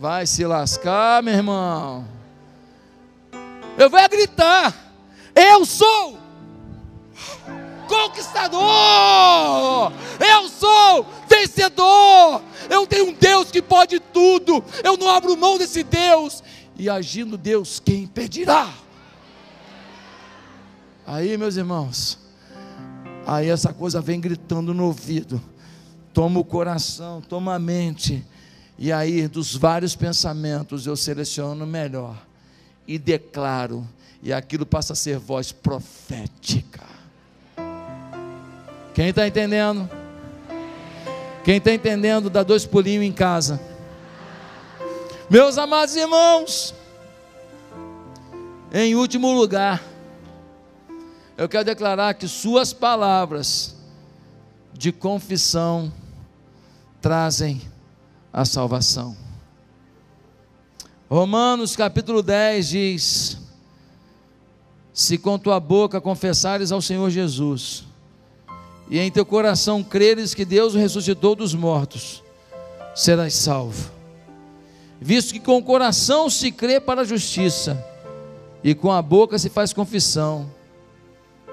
S1: Vai se lascar, meu irmão. Eu vou gritar. Eu sou conquistador. Eu sou vencedor. Eu tenho um Deus que pode tudo. Eu não abro mão desse Deus. E agindo Deus, quem impedirá? Aí, meus irmãos, aí essa coisa vem gritando no ouvido, toma o coração, toma a mente, e aí dos vários pensamentos eu seleciono o melhor e declaro, e aquilo passa a ser voz profética. Quem está entendendo? Quem está entendendo, dá dois pulinhos em casa. Meus amados irmãos, em último lugar, eu quero declarar que Suas palavras de confissão trazem a salvação. Romanos capítulo 10 diz: Se com tua boca confessares ao Senhor Jesus, e em teu coração creres que Deus o ressuscitou dos mortos, serás salvo. Visto que com o coração se crê para a justiça, e com a boca se faz confissão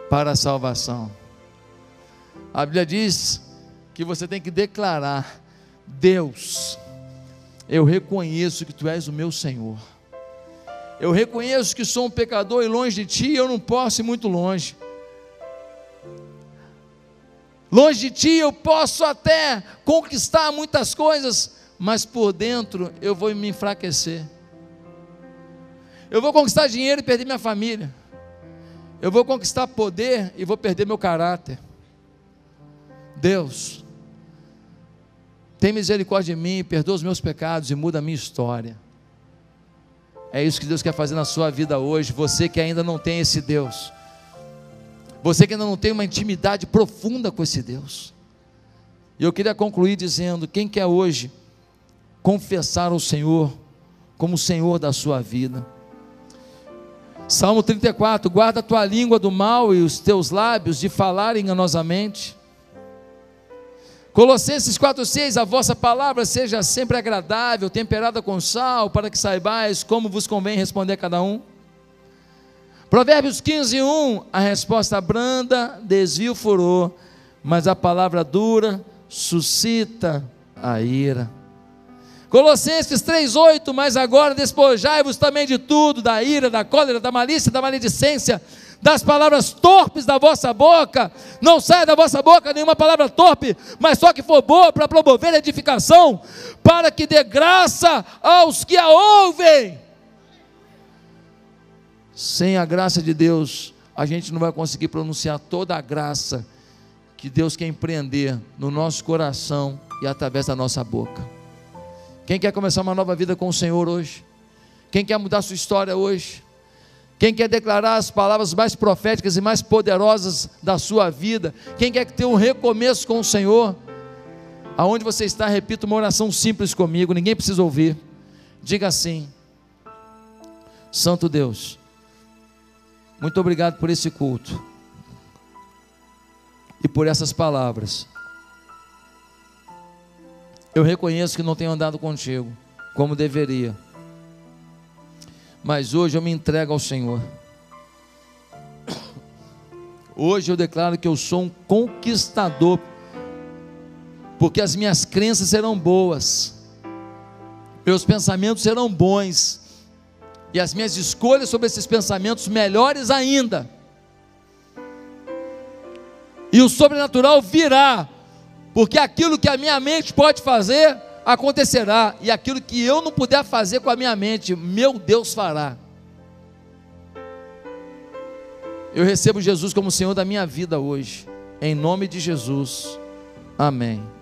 S1: para a salvação. A Bíblia diz que você tem que declarar: Deus, eu reconheço que tu és o meu Senhor. Eu reconheço que sou um pecador e longe de ti eu não posso ir muito longe. Longe de ti eu posso até conquistar muitas coisas, mas por dentro eu vou me enfraquecer. Eu vou conquistar dinheiro e perder minha família. Eu vou conquistar poder e vou perder meu caráter. Deus, tem misericórdia de mim, perdoa os meus pecados e muda a minha história. É isso que Deus quer fazer na sua vida hoje. Você que ainda não tem esse Deus, você que ainda não tem uma intimidade profunda com esse Deus. E eu queria concluir dizendo: quem quer hoje confessar o Senhor como o Senhor da sua vida? Salmo 34: Guarda a tua língua do mal e os teus lábios de falar enganosamente. Colossenses 4,6: A vossa palavra seja sempre agradável, temperada com sal, para que saibais como vos convém responder a cada um. Provérbios 15, 1: A resposta branda desvia o furor, mas a palavra dura suscita a ira. Colossenses 3,8: Mas agora despojai-vos também de tudo, da ira, da cólera, da malícia, da maledicência, das palavras torpes da vossa boca. Não saia da vossa boca nenhuma palavra torpe, mas só que for boa para promover edificação, para que dê graça aos que a ouvem. Sem a graça de Deus, a gente não vai conseguir pronunciar toda a graça que Deus quer empreender no nosso coração e através da nossa boca. Quem quer começar uma nova vida com o Senhor hoje? Quem quer mudar sua história hoje? Quem quer declarar as palavras mais proféticas e mais poderosas da sua vida? Quem quer ter um recomeço com o Senhor? Aonde você está, repita uma oração simples comigo, ninguém precisa ouvir. Diga assim: Santo Deus, muito obrigado por esse culto e por essas palavras. Eu reconheço que não tenho andado contigo como deveria. Mas hoje eu me entrego ao Senhor. Hoje eu declaro que eu sou um conquistador, porque as minhas crenças serão boas, meus pensamentos serão bons, e as minhas escolhas sobre esses pensamentos melhores ainda. E o sobrenatural virá, porque aquilo que a minha mente pode fazer, acontecerá, e aquilo que eu não puder fazer com a minha mente, meu Deus fará. Eu recebo Jesus como Senhor da minha vida hoje, em nome de Jesus. Amém.